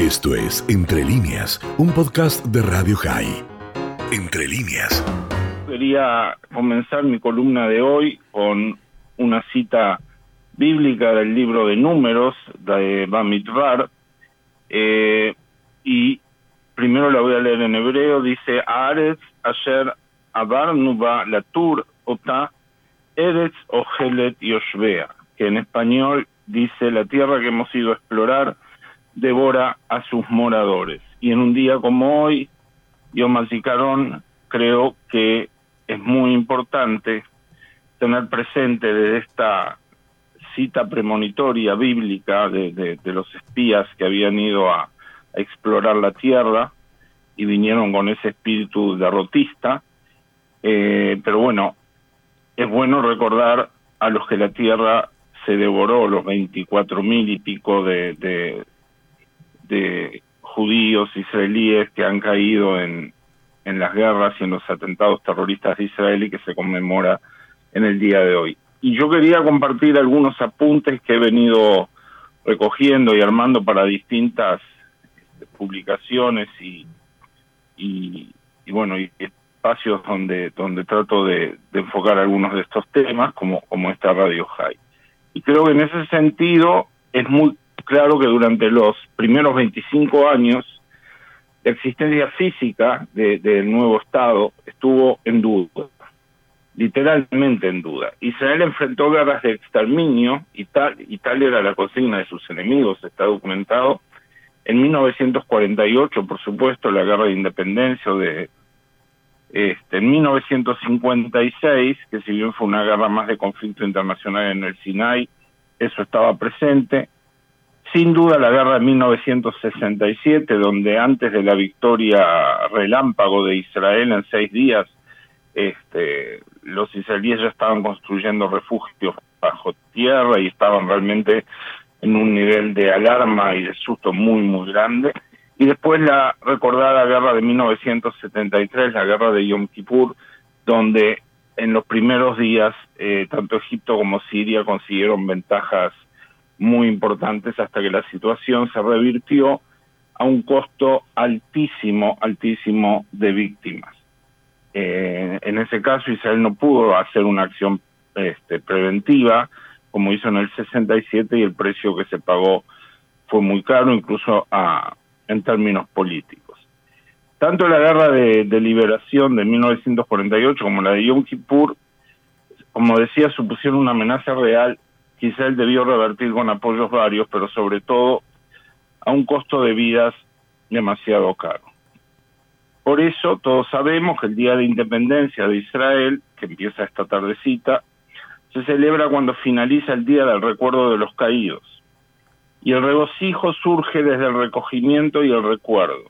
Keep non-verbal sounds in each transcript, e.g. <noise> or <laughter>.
Esto es Entre líneas, un podcast de Radio High. Entre líneas. Quería comenzar mi columna de hoy con una cita bíblica del libro de Números de Bamidbar. Eh, y primero la voy a leer en hebreo. Dice: Aretz asher abar nuba latur ota eretz ojelet yoshvea. Que en español dice: La tierra que hemos ido a explorar devora a sus moradores. Y en un día como hoy, Yom Carón creo que es muy importante tener presente desde esta cita premonitoria bíblica de, los espías que habían ido a, explorar la tierra y vinieron con ese espíritu derrotista. Eh, pero bueno, es bueno recordar a los que la tierra se devoró, los 24 mil y pico de, de judíos israelíes que han caído en, en las guerras y en los atentados terroristas de Israel y que se conmemora en el día de hoy. Y yo quería compartir algunos apuntes que he venido recogiendo y armando para distintas este, publicaciones y, y, bueno, y espacios donde, donde trato de, de, enfocar algunos de estos temas, como, como esta Radio High. Y creo que en ese sentido es muy claro que durante los primeros 25 años la existencia física del nuevo Estado estuvo en duda, literalmente en duda. Israel enfrentó guerras de exterminio y tal, y tal era la consigna de sus enemigos, está documentado. En 1948, por supuesto, la guerra de independencia de este, en 1956, que si bien fue una guerra más de conflicto internacional en el Sinai, eso estaba presente. Sin duda la guerra de 1967, donde antes de la victoria relámpago de Israel en seis días, este, los israelíes ya estaban construyendo refugios bajo tierra y estaban realmente en un nivel de alarma y de susto muy, muy grande. Y después la recordada guerra de 1973, la guerra de Yom Kippur, donde en los primeros días eh, tanto Egipto como Siria consiguieron ventajas muy importantes hasta que la situación se revirtió a un costo altísimo, altísimo de víctimas. Eh, en ese caso Israel no pudo hacer una acción este, preventiva como hizo en el 67 y el precio que se pagó fue muy caro, incluso en términos políticos. Tanto la guerra de, de liberación de 1948 como la de Yom Kippur, como decía, supusieron una amenaza real quizá él debió revertir con apoyos varios, pero sobre todo a un costo de vidas demasiado caro. Por eso todos sabemos que el Día de Independencia de Israel, que empieza esta tardecita, se celebra cuando finaliza el Día del Recuerdo de los Caídos. Y el regocijo surge desde el recogimiento y el recuerdo,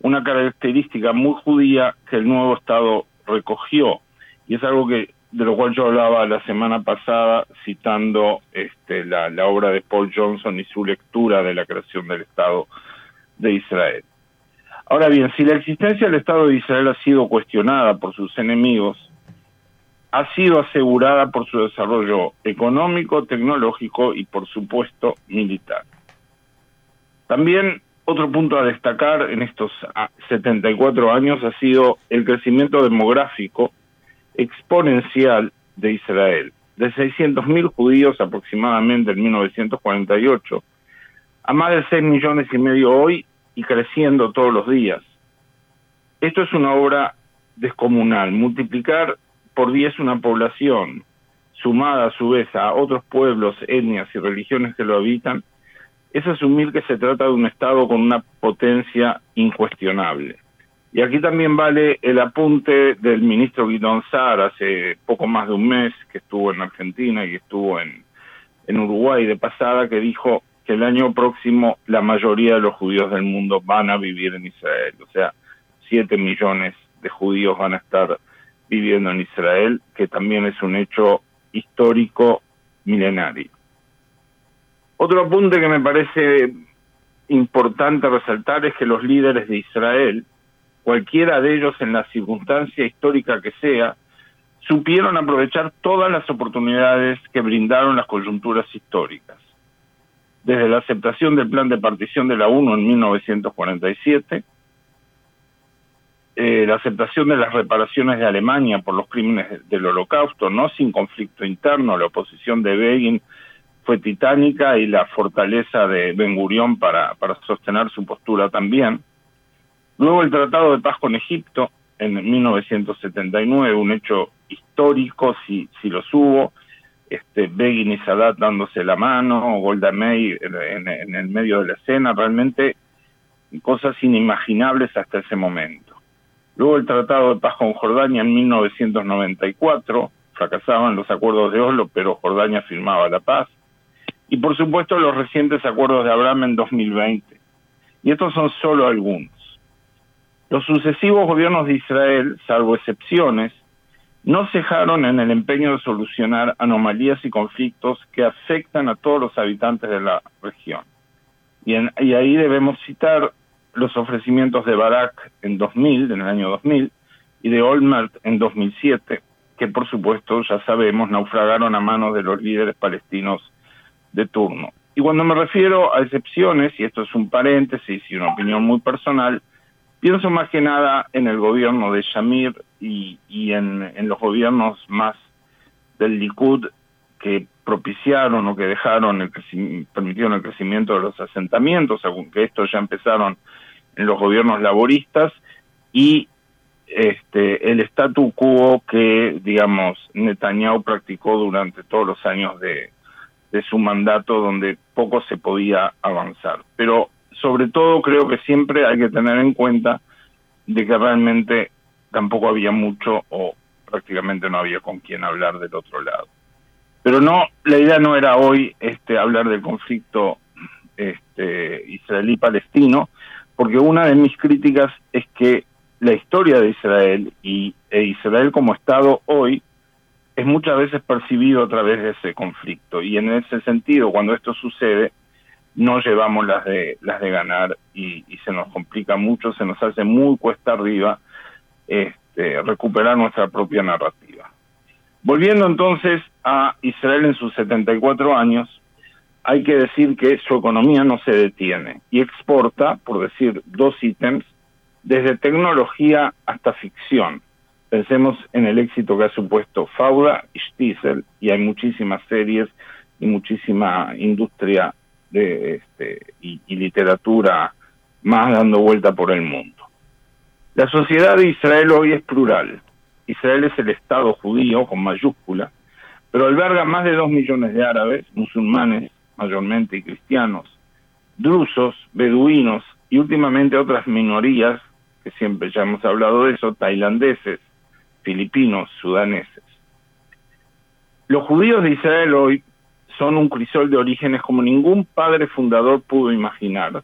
una característica muy judía que el nuevo Estado recogió, y es algo que de lo cual yo hablaba la semana pasada citando este, la, la, obra de Paul Johnson y su lectura de la creación del Estado de Israel. Ahora bien, si la existencia del Estado de Israel ha sido cuestionada por sus enemigos, ha sido asegurada por su desarrollo económico, tecnológico y, por supuesto, militar. También otro punto a destacar en estos 74 años ha sido el crecimiento demográfico exponencial de Israel, de 600.000 judíos aproximadamente en 1948 a más de 6 millones y medio hoy y creciendo todos los días. Esto es una obra descomunal. Multiplicar por 10 una población, sumada a su vez a otros pueblos, etnias y religiones que lo habitan, es asumir que se trata de un Estado con una potencia incuestionable. Y aquí también vale el apunte del ministro Guidón Sar hace poco más de un mes que estuvo en Argentina y estuvo en, en Uruguay de pasada, que dijo que el año próximo la mayoría de los judíos del mundo van a vivir en Israel. O sea, siete millones de judíos van a estar viviendo en Israel, que también es un hecho histórico milenario. Otro apunte que me parece importante resaltar es que los líderes de Israel cualquiera de ellos en la circunstancia histórica que sea, supieron aprovechar todas las oportunidades que brindaron las coyunturas históricas. desde la aceptación del plan de partición de la ONU en 1947, eh, la aceptación de las reparaciones de Alemania por los crímenes del holocausto, no sin conflicto interno, la oposición de Begin fue titánica y la fortaleza de Ben Gurión para, para sostener su postura también. Luego el Tratado de Paz con Egipto en 1979, un hecho histórico si, si los hubo, este, Begin y Sadat dándose la mano, Golda Meir en, en el medio de la escena, realmente cosas inimaginables hasta ese momento. Luego el Tratado de Paz con Jordania en 1994, fracasaban los acuerdos de Oslo, pero Jordania firmaba la paz. Y por supuesto los recientes acuerdos de Abraham en 2020. Y estos son solo algunos. Los sucesivos gobiernos de Israel, salvo excepciones, no cejaron en el empeño de solucionar anomalías y conflictos que afectan a todos los habitantes de la región. Y, en, y ahí debemos citar los ofrecimientos de Barak en 2000, en el año 2000, y de Olmert en 2007, que por supuesto ya sabemos naufragaron a manos de los líderes palestinos de turno. Y cuando me refiero a excepciones, y esto es un paréntesis y una opinión muy personal, pienso más que nada en el gobierno de Shamir y, y en, en los gobiernos más del Likud que propiciaron o que dejaron el permitieron el crecimiento de los asentamientos, aunque estos ya empezaron en los gobiernos laboristas y este el statu quo que digamos Netanyahu practicó durante todos los años de, de su mandato donde poco se podía avanzar. Pero sobre todo creo que siempre hay que tener en cuenta de que realmente tampoco había mucho o prácticamente no había con quien hablar del otro lado. Pero no, la idea no era hoy este hablar del conflicto este israelí-palestino, porque una de mis críticas es que la historia de Israel y e Israel como Estado hoy es muchas veces percibido a través de ese conflicto y en ese sentido cuando esto sucede no llevamos las de las de ganar y, y se nos complica mucho se nos hace muy cuesta arriba este, recuperar nuestra propia narrativa volviendo entonces a Israel en sus 74 años hay que decir que su economía no se detiene y exporta, por decir dos ítems, desde tecnología hasta ficción. Pensemos en el éxito que ha supuesto Fauda y Stiesel, y hay muchísimas series y muchísima industria de este, y, y literatura más dando vuelta por el mundo. La sociedad de Israel hoy es plural. Israel es el Estado judío con mayúscula, pero alberga más de dos millones de árabes, musulmanes, mayormente cristianos, drusos, beduinos y últimamente otras minorías, que siempre ya hemos hablado de eso, tailandeses, filipinos, sudaneses. Los judíos de Israel hoy son un crisol de orígenes como ningún padre fundador pudo imaginar.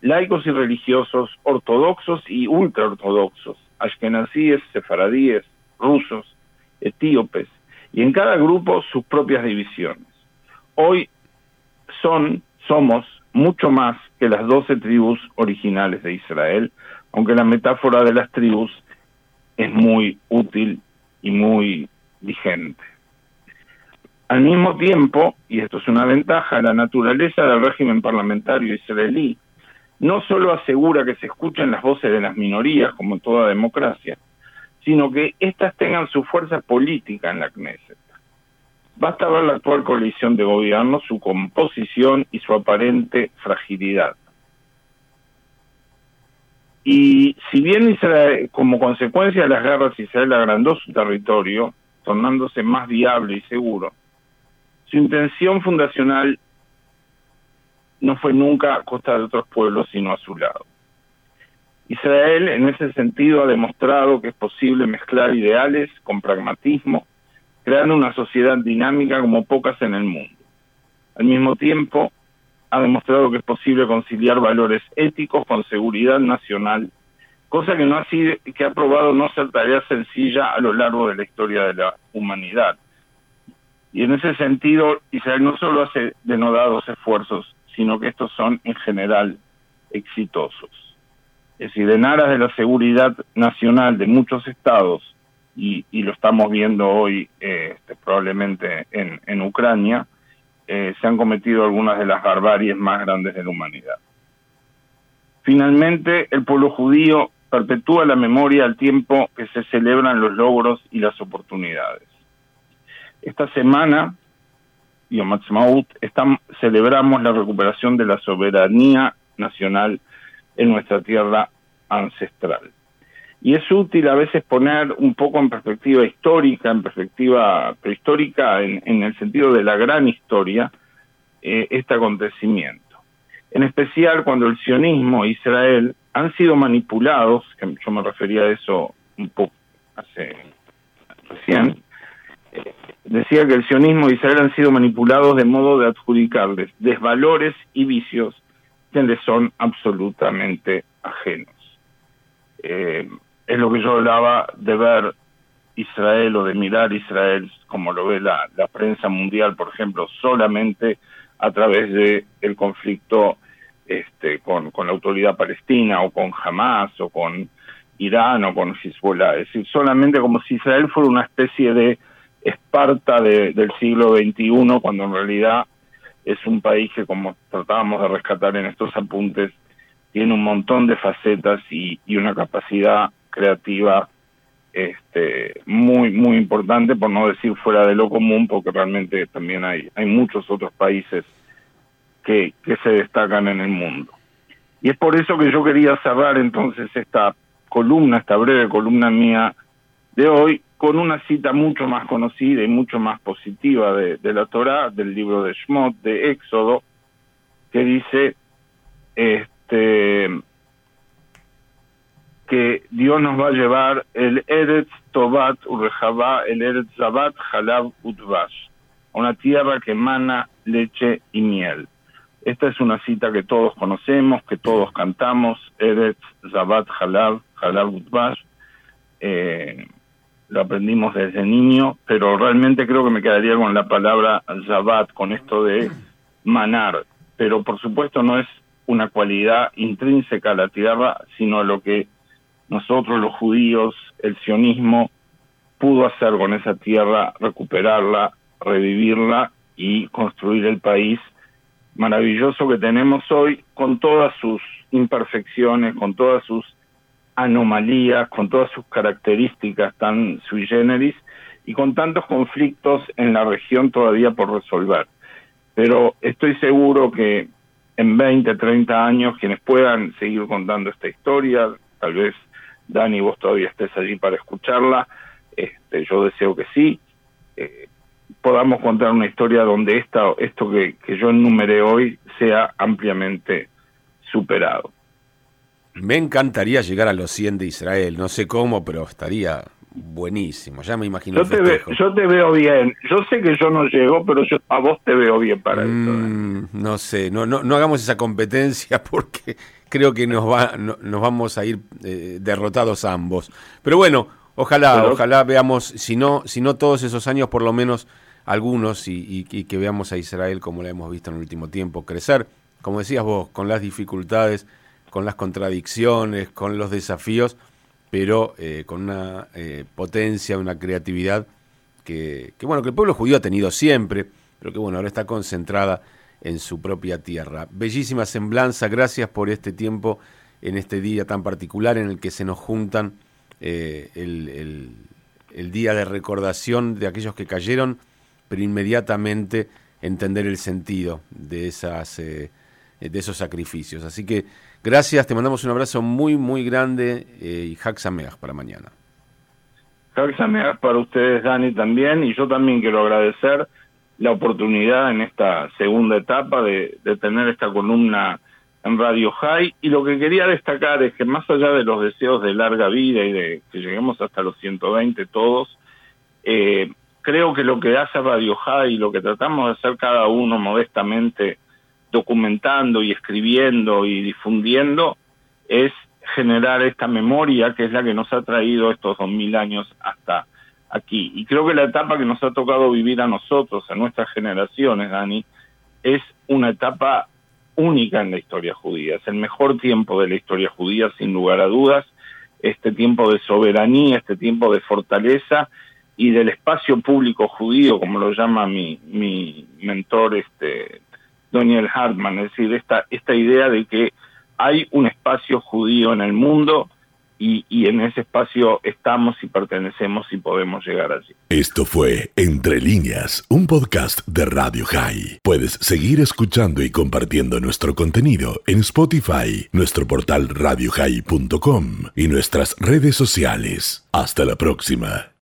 Laicos y religiosos, ortodoxos y ultraortodoxos, ashkenazíes, sefaradíes, rusos, etíopes, y en cada grupo sus propias divisiones. Hoy son, somos mucho más que las doce tribus originales de Israel, aunque la metáfora de las tribus es muy útil y muy vigente. Al mismo tiempo, y esto es una ventaja, la naturaleza del régimen parlamentario israelí no solo asegura que se escuchen las voces de las minorías, como en toda democracia, sino que éstas tengan su fuerza política en la Knesset. Basta ver la actual coalición de gobierno, su composición y su aparente fragilidad. Y si bien Israel, como consecuencia de las guerras, Israel agrandó su territorio, tornándose más viable y seguro, su intención fundacional no fue nunca a costa de otros pueblos, sino a su lado. Israel, en ese sentido, ha demostrado que es posible mezclar ideales con pragmatismo, creando una sociedad dinámica como pocas en el mundo. Al mismo tiempo, ha demostrado que es posible conciliar valores éticos con seguridad nacional, cosa que no ha sido, que ha probado no ser tarea sencilla a lo largo de la historia de la humanidad. Y en ese sentido, Israel no solo hace denodados esfuerzos, sino que estos son en general exitosos. Es decir, en aras de la seguridad nacional de muchos estados y, lo estamos viendo hoy eh, este, probablemente en, en Ucrania, eh, se han cometido algunas de las barbaries más grandes de la humanidad. Finalmente, el pueblo judío perpetúa la memoria al tiempo que se celebran los logros y las oportunidades. Esta semana, Yom Ha'atzmaut, celebramos la recuperación de la soberanía nacional en nuestra tierra ancestral. Y es útil a veces poner un poco en perspectiva histórica, en perspectiva prehistórica, en, el sentido de la gran historia, eh, este acontecimiento. En especial cuando el sionismo e Israel han sido manipulados, que yo me refería a eso un poco hace recién, decía que el sionismo e Israel han sido manipulados de modo de adjudicarles desvalores y vicios que les son absolutamente ajenos. Eh, es lo que yo hablaba de ver Israel o de mirar Israel como lo ve la, prensa mundial, por ejemplo, solamente a través de el conflicto este, con, con la autoridad palestina o con Hamas o con Irán o con Hezbollah. Es decir, solamente como si Israel fuera una especie de Esparta del siglo XXI, cuando en realidad es un país que, como tratábamos de rescatar en estos apuntes, tiene un montón de facetas y, una capacidad creativa este, muy, muy importante, por no decir fuera de lo común, porque realmente también hay, hay muchos otros países que, que se destacan en el mundo. Y es por eso que yo quería cerrar entonces esta columna, esta breve columna mía de hoy, con una cita mucho más conocida y mucho más positiva de, la Torah, del libro de Shmot, de Éxodo, que dice este, que Dios nos va a llevar el Eretz Tobat Urejabá, el Eretz Zabat Halab Utvash, una tierra que emana leche y miel. Esta es una cita que todos conocemos, que todos cantamos, Eretz Zabat Halab, Halab Utvash. Eh, lo aprendimos desde niño, pero realmente creo que me quedaría con la palabra Zabat, con esto de manar. Pero por supuesto no es una cualidad intrínseca a la tierra, sino lo que nosotros los judíos, el sionismo, pudo hacer con esa tierra, recuperarla, revivirla y construir el país maravilloso que tenemos hoy, con todas sus imperfecciones, con todas sus anomalías, con todas sus características tan sui generis y con tantos conflictos en la región todavía por resolver. Pero estoy seguro que en 20, 30 años, quienes puedan seguir contando esta historia, tal vez Dani, vos todavía estés allí para escucharla, este, yo deseo que sí, eh, podamos contar una historia donde esta, esto que, que yo enumeré hoy sea ampliamente superado. Me encantaría llegar a los 100 de Israel, no sé cómo, pero estaría buenísimo, ya me imagino. Yo, te, yo te veo bien, yo sé que yo no llego, pero yo a vos te veo bien para eso. ¿eh? Mm, no sé, no, no, no hagamos esa competencia <laughs> porque creo que nos, va, nos vamos a ir eh, derrotados ambos. Pero bueno, ojalá, ojalá veamos, si no, si no todos esos años, por lo menos algunos, y, y que veamos a Israel como la hemos visto en el último tiempo, crecer, como decías vos, con las dificultades, con las contradicciones, con los desafíos pero eh, con una eh, potencia, una creatividad que, bueno, que el pueblo judío ha tenido siempre, pero que bueno, ahora está concentrada en su propia tierra. Bellísima semblanza, gracias por este tiempo en este día tan particular en el que se nos juntan eh, el, día de recordación de aquellos que cayeron, pero inmediatamente entender el sentido de, esas, de esos sacrificios. Así que Gracias, te mandamos un abrazo muy, muy grande eh, y Haxameach para mañana. Haxameach para ustedes, Dani, también, y yo también quiero agradecer la oportunidad en esta segunda etapa de, tener esta columna en Radio High y lo que quería destacar es que más allá de los deseos de larga vida y de que lleguemos hasta los 120 todos, eh, creo que lo que hace Radio High y lo que tratamos de hacer cada uno modestamente documentando y escribiendo y difundiendo es generar esta memoria que es la que nos ha traído estos dos mil años hasta aquí. Y creo que la etapa que nos ha tocado vivir a nosotros, a nuestras generaciones, Dani, es una etapa única en la historia judía. Es el mejor tiempo de la historia judía, sin lugar a dudas. Este tiempo de soberanía, este tiempo de fortaleza y del espacio público judío, como lo llama mi, mi mentor este Daniel Hartman, es decir, esta, esta idea de que hay un espacio judío en el mundo y, y, en ese espacio estamos y pertenecemos y podemos llegar allí. Esto fue Entre líneas, un podcast de Radio High. Puedes seguir escuchando y compartiendo nuestro contenido en Spotify, nuestro portal radiohigh.com y nuestras redes sociales. Hasta la próxima.